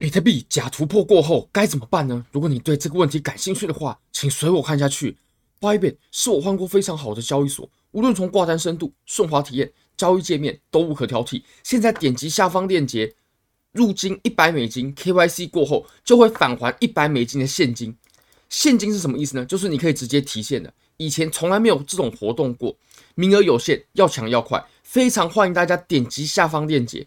比特币假突破过后该怎么办呢？如果你对这个问题感兴趣的话，请随我看下去。Bybit 是我换过非常好的交易所，无论从挂单深度、顺滑体验、交易界面都无可挑剔。现在点击下方链接，入金一百美金，KYC 过后就会返还一百美金的现金。现金是什么意思呢？就是你可以直接提现的，以前从来没有这种活动过，名额有限，要抢要快，非常欢迎大家点击下方链接。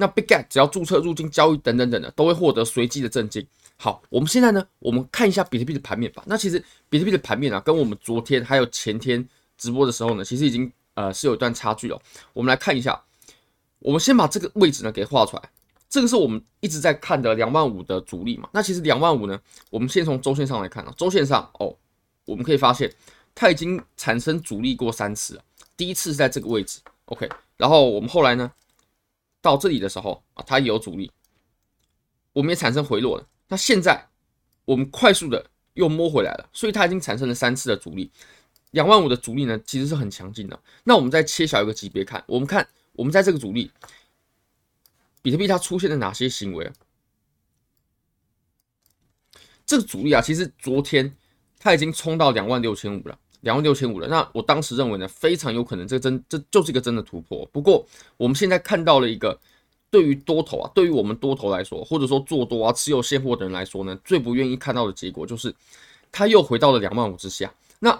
那 Big Get 只要注册入金交易等等等的，都会获得随机的赠金。好，我们现在呢，我们看一下比特币的盘面吧。那其实比特币的盘面啊，跟我们昨天还有前天直播的时候呢，其实已经呃是有一段差距了。我们来看一下，我们先把这个位置呢给画出来。这个是我们一直在看的两万五的阻力嘛。那其实两万五呢，我们先从周线上来看啊，周线上哦，我们可以发现它已经产生阻力过三次了。第一次是在这个位置，OK，然后我们后来呢？到这里的时候啊，它有阻力，我们也产生回落了。那现在我们快速的又摸回来了，所以它已经产生了三次的阻力。两万五的阻力呢，其实是很强劲的。那我们再切小一个级别看，我们看我们在这个阻力，比特币它出现了哪些行为？这个阻力啊，其实昨天它已经冲到两万六千五了。两万六千五了，那我当时认为呢，非常有可能这真这就是一个真的突破。不过我们现在看到了一个，对于多头啊，对于我们多头来说，或者说做多啊、持有现货的人来说呢，最不愿意看到的结果就是，它又回到了两万五之下。那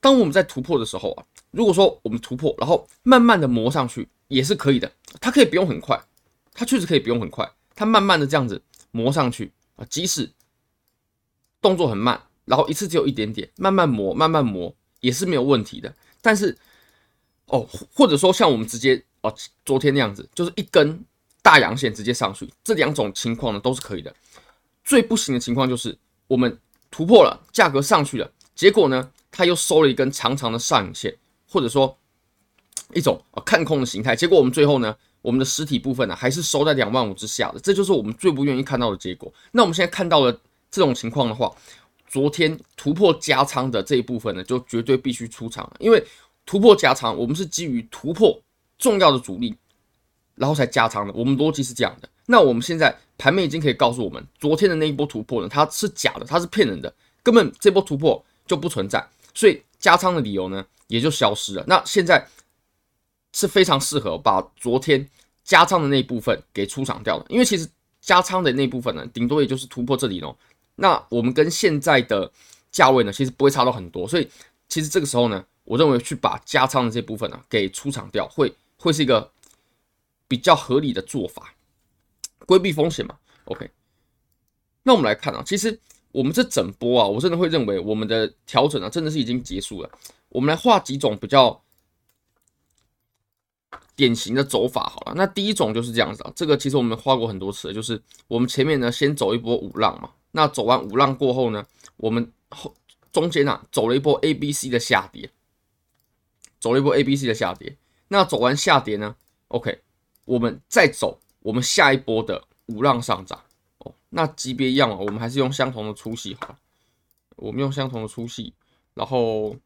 当我们在突破的时候啊，如果说我们突破，然后慢慢的磨上去也是可以的，它可以不用很快，它确实可以不用很快，它慢慢的这样子磨上去啊，即使动作很慢。然后一次只有一点点，慢慢磨，慢慢磨也是没有问题的。但是，哦，或者说像我们直接哦，昨天那样子，就是一根大阳线直接上去，这两种情况呢都是可以的。最不行的情况就是我们突破了，价格上去了，结果呢，它又收了一根长长的上影线，或者说一种看空的形态。结果我们最后呢，我们的实体部分呢还是收在两万五之下的，这就是我们最不愿意看到的结果。那我们现在看到了这种情况的话，昨天突破加仓的这一部分呢，就绝对必须出场，因为突破加仓，我们是基于突破重要的阻力，然后才加仓的。我们逻辑是这样的。那我们现在盘面已经可以告诉我们，昨天的那一波突破呢，它是假的，它是骗人的，根本这波突破就不存在，所以加仓的理由呢也就消失了。那现在是非常适合把昨天加仓的那一部分给出场掉了，因为其实加仓的那部分呢，顶多也就是突破这里喽。那我们跟现在的价位呢，其实不会差到很多，所以其实这个时候呢，我认为去把加仓的这部分呢给出场掉，会会是一个比较合理的做法，规避风险嘛。OK，那我们来看啊，其实我们这整波啊，我真的会认为我们的调整啊，真的是已经结束了。我们来画几种比较典型的走法好了。那第一种就是这样子啊，这个其实我们画过很多次，就是我们前面呢先走一波五浪嘛。那走完五浪过后呢，我们后中间啊走了一波 A、B、C 的下跌，走了一波 A、B、C 的下跌。那走完下跌呢，OK，我们再走我们下一波的五浪上涨哦。那级别一样啊，我们还是用相同的粗细好了，我们用相同的粗细，然后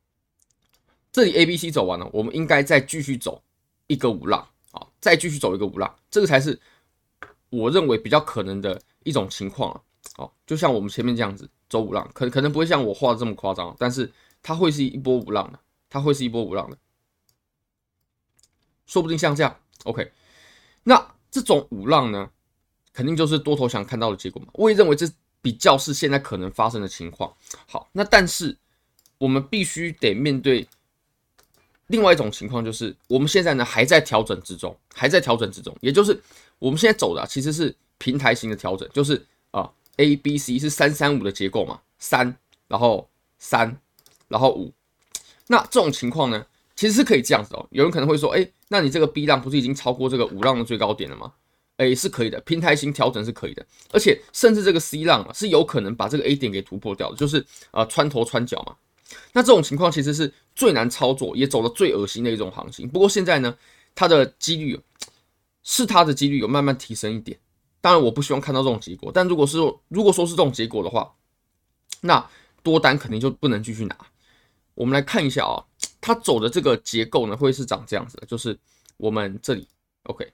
这里 A、B、C 走完了，我们应该再继续走一个五浪啊，再继续走一个五浪，这个才是我认为比较可能的一种情况啊。哦，就像我们前面这样子走五浪，可可能不会像我画的这么夸张，但是它会是一波五浪的，它会是一波五浪的，说不定像这样。OK，那这种五浪呢，肯定就是多头想看到的结果嘛。我也认为这比较是现在可能发生的情况。好，那但是我们必须得面对另外一种情况，就是我们现在呢还在调整之中，还在调整之中，也就是我们现在走的其实是平台型的调整，就是啊。A、B、C 是三三五的结构嘛？三，然后三，然后五。那这种情况呢，其实是可以这样子哦。有人可能会说，哎，那你这个 B 浪不是已经超过这个五浪的最高点了吗？哎，是可以的，平台型调整是可以的。而且甚至这个 C 浪啊，是有可能把这个 A 点给突破掉的，就是呃穿头穿脚嘛。那这种情况其实是最难操作，也走的最恶心的一种行情。不过现在呢，它的几率是它的几率有慢慢提升一点。当然，我不希望看到这种结果。但如果是如果说是这种结果的话，那多单肯定就不能继续拿。我们来看一下啊，它走的这个结构呢，会是长这样子的，就是我们这里 OK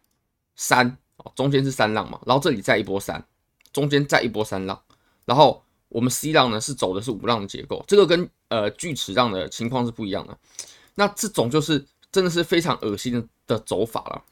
三，中间是三浪嘛，然后这里再一波三，中间再一波三浪，然后我们 C 浪呢是走的是五浪的结构，这个跟呃锯齿浪的情况是不一样的。那这种就是真的是非常恶心的的走法了。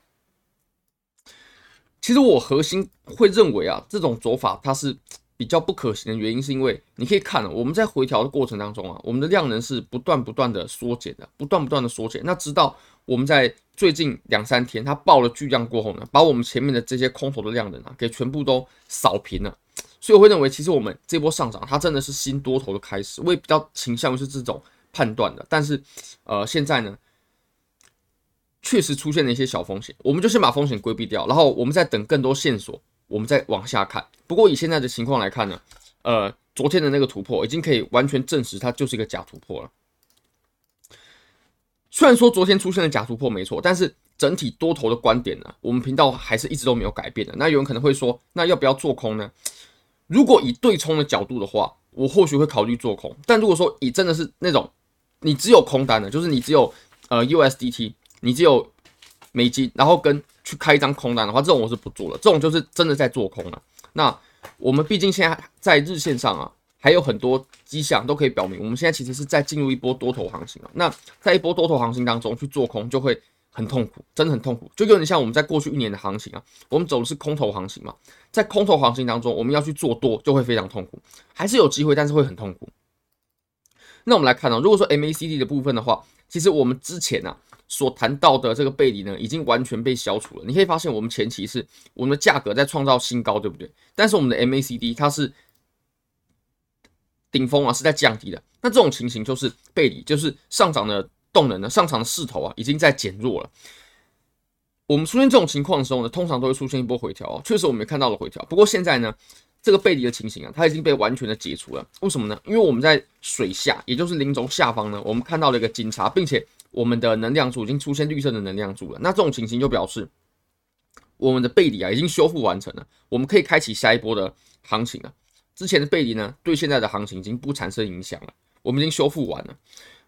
其实我核心会认为啊，这种走法它是 比较不可行的原因，是因为你可以看，我们在回调的过程当中啊，我们的量能是不断不断的缩减的，不断不断的缩减。那直到我们在最近两三天它爆了巨量过后呢，把我们前面的这些空头的量能啊，给全部都扫平了。所以我会认为，其实我们这波上涨它真的是新多头的开始。我也比较倾向于是这种判断的。但是，呃，现在呢？确实出现了一些小风险，我们就先把风险规避掉，然后我们再等更多线索，我们再往下看。不过以现在的情况来看呢，呃，昨天的那个突破已经可以完全证实它就是一个假突破了。虽然说昨天出现了假突破没错，但是整体多头的观点呢，我们频道还是一直都没有改变的。那有人可能会说，那要不要做空呢？如果以对冲的角度的话，我或许会考虑做空。但如果说以真的是那种你只有空单的，就是你只有呃 USDT。你只有美金，然后跟去开一张空单的话，这种我是不做了。这种就是真的在做空了。那我们毕竟现在在日线上啊，还有很多迹象都可以表明，我们现在其实是在进入一波多头行情啊。那在一波多头行情当中去做空，就会很痛苦，真的很痛苦。就有点像我们在过去一年的行情啊，我们走的是空头行情嘛，在空头行情当中，我们要去做多，就会非常痛苦。还是有机会，但是会很痛苦。那我们来看啊，如果说 MACD 的部分的话，其实我们之前啊。所谈到的这个背离呢，已经完全被消除了。你可以发现，我们前期是我们的价格在创造新高，对不对？但是我们的 MACD 它是顶峰啊，是在降低的。那这种情形就是背离，就是上涨的动能呢，上涨的势头啊，已经在减弱了。我们出现这种情况的时候呢，通常都会出现一波回调。确实，我们也看到了回调。不过现在呢，这个背离的情形啊，它已经被完全的解除了。为什么呢？因为我们在水下，也就是零轴下方呢，我们看到了一个金叉，并且。我们的能量柱已经出现绿色的能量柱了，那这种情形就表示我们的背离啊已经修复完成了，我们可以开启下一波的行情了。之前的背离呢，对现在的行情已经不产生影响了，我们已经修复完了。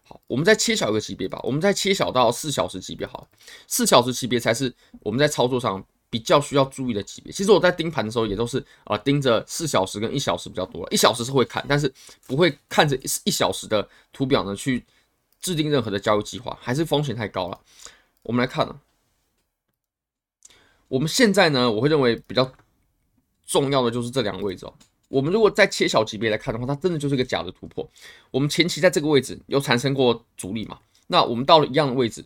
好，我们再切小一个级别吧，我们再切小到四小时级别好了，四小时级别才是我们在操作上比较需要注意的级别。其实我在盯盘的时候也都是啊盯着四小时跟一小时比较多，一小时是会看，但是不会看着一小时的图表呢去。制定任何的交易计划还是风险太高了。我们来看啊，我们现在呢，我会认为比较重要的就是这两个位置哦。我们如果再切小级别来看的话，它真的就是一个假的突破。我们前期在这个位置有产生过阻力嘛？那我们到了一样的位置，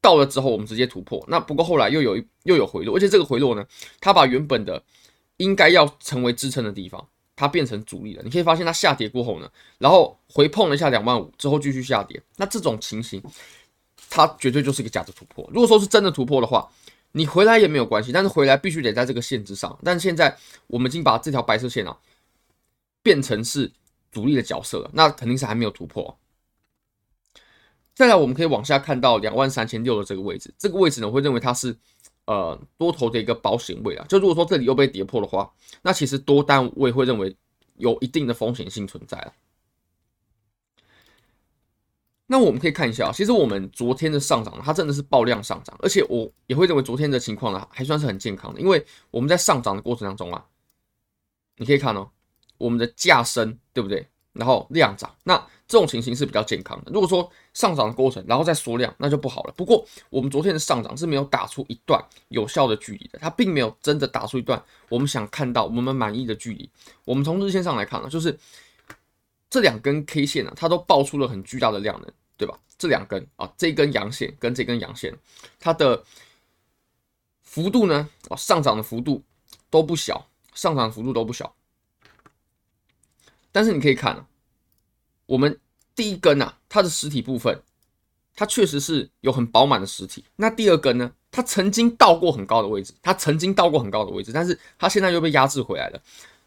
到了之后我们直接突破。那不过后来又有又有回落，而且这个回落呢，它把原本的应该要成为支撑的地方。它变成阻力了，你可以发现它下跌过后呢，然后回碰了一下两万五之后继续下跌，那这种情形，它绝对就是一个假的突破。如果说是真的突破的话，你回来也没有关系，但是回来必须得在这个线之上。但现在我们已经把这条白色线啊变成是阻力的角色了，那肯定是还没有突破。再来，我们可以往下看到两万三千六的这个位置，这个位置呢，我会认为它是。呃，多头的一个保险位啊，就如果说这里又被跌破的话，那其实多单我也会认为有一定的风险性存在。那我们可以看一下，其实我们昨天的上涨，它真的是爆量上涨，而且我也会认为昨天的情况呢，还算是很健康的，因为我们在上涨的过程当中啊，你可以看哦，我们的价升，对不对？然后量涨，那这种情形是比较健康的。如果说上涨的过程，然后再缩量，那就不好了。不过我们昨天的上涨是没有打出一段有效的距离的，它并没有真的打出一段我们想看到、我们满意的距离。我们从日线上来看呢，就是这两根 K 线呢，它都爆出了很巨大的量能，对吧？这两根啊，这根阳线跟这根阳线，它的幅度呢，啊，上涨的幅度都不小，上涨幅度都不小。但是你可以看啊，我们第一根啊，它的实体部分，它确实是有很饱满的实体。那第二根呢，它曾经到过很高的位置，它曾经到过很高的位置，但是它现在又被压制回来了。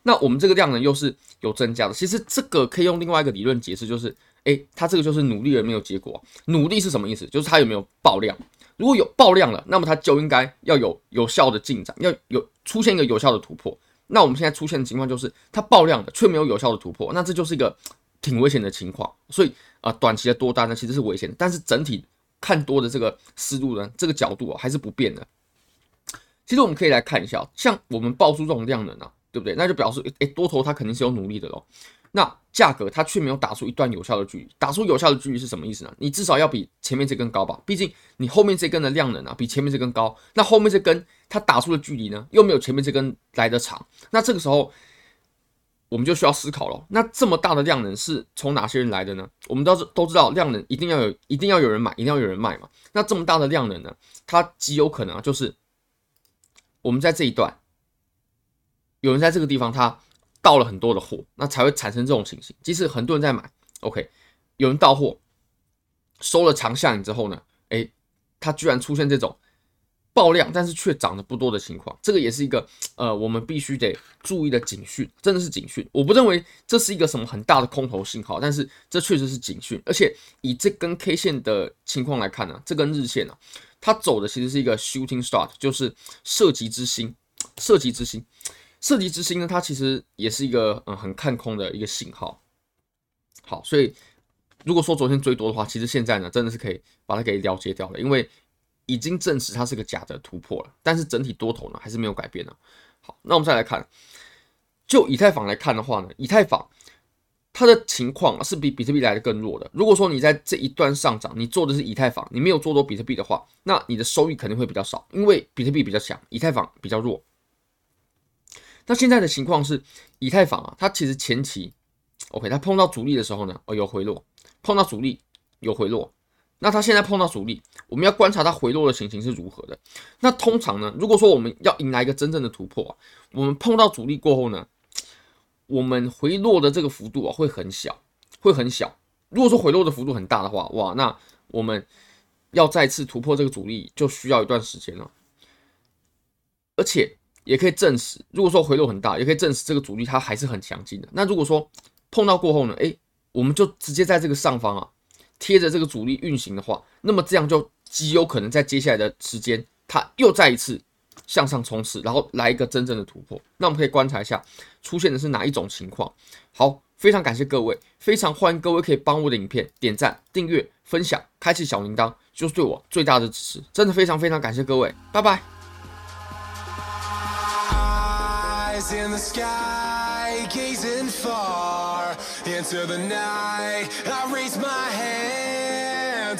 那我们这个量呢，又是有增加的。其实这个可以用另外一个理论解释，就是，哎，它这个就是努力而没有结果。努力是什么意思？就是它有没有爆量？如果有爆量了，那么它就应该要有有效的进展，要有出现一个有效的突破。那我们现在出现的情况就是它爆量的，却没有有效的突破，那这就是一个挺危险的情况。所以啊、短期的多单呢其实是危险的，但是整体看多的这个思路呢，这个角度啊还是不变的。其实我们可以来看一下，像我们爆出这种量能啊，对不对？那就表示，诶，多头它肯定是有努力的喽。那价格它却没有打出一段有效的距离，打出有效的距离是什么意思呢？你至少要比前面这根高吧，毕竟你后面这根的量能啊比前面这根高，那后面这根它打出的距离呢又没有前面这根来的长，那这个时候我们就需要思考了，那这么大的量能是从哪些人来的呢？我们都知都知道量能一定要有，一定要有人买，一定要有人卖嘛。那这么大的量能呢，它极有可能啊就是我们在这一段有人在这个地方它。到了很多的货，那才会产生这种情形。即使很多人在买，OK，有人到货，收了长下影之后呢，诶，它居然出现这种爆量，但是却涨得不多的情况，这个也是一个呃，我们必须得注意的警讯，真的是警讯。我不认为这是一个什么很大的空头信号，但是这确实是警讯。而且以这根 K 线的情况来看呢，这根日线呢，它走的其实是一个 shooting start，就是射击之星，射击之星。射击之星呢，它其实也是一个嗯很看空的一个信号。好，所以如果说昨天追多的话，其实现在呢真的是可以把它给了结掉了，因为已经证实它是个假的突破了。但是整体多头呢还是没有改变的。好，那我们再来看，就以太坊来看的话呢，以太坊它的情况是比比特币来的更弱的。如果说你在这一段上涨，你做的是以太坊，你没有做多比特币的话，那你的收益肯定会比较少，因为比特币比较强，以太坊比较弱。那现在的情况是，以太坊啊，它其实前期，OK，它碰到阻力的时候呢，哦，有回落，碰到阻力有回落。那它现在碰到阻力，我们要观察它回落的情形是如何的。那通常呢，如果说我们要迎来一个真正的突破啊，我们碰到阻力过后呢，我们回落的这个幅度啊会很小，会很小。如果说回落的幅度很大的话，哇，那我们要再次突破这个阻力就需要一段时间了，而且。也可以证实，如果说回落很大，也可以证实这个阻力它还是很强劲的。那如果说碰到过后呢，诶，我们就直接在这个上方啊贴着这个阻力运行的话，那么这样就极有可能在接下来的时间，它又再一次向上冲刺，然后来一个真正的突破。那我们可以观察一下出现的是哪一种情况。好，非常感谢各位，非常欢迎各位可以帮我的影片点赞、订阅、分享、开启小铃铛，就是对我最大的支持。真的非常非常感谢各位，拜拜。In the sky, gazing far into the night. I raise my hand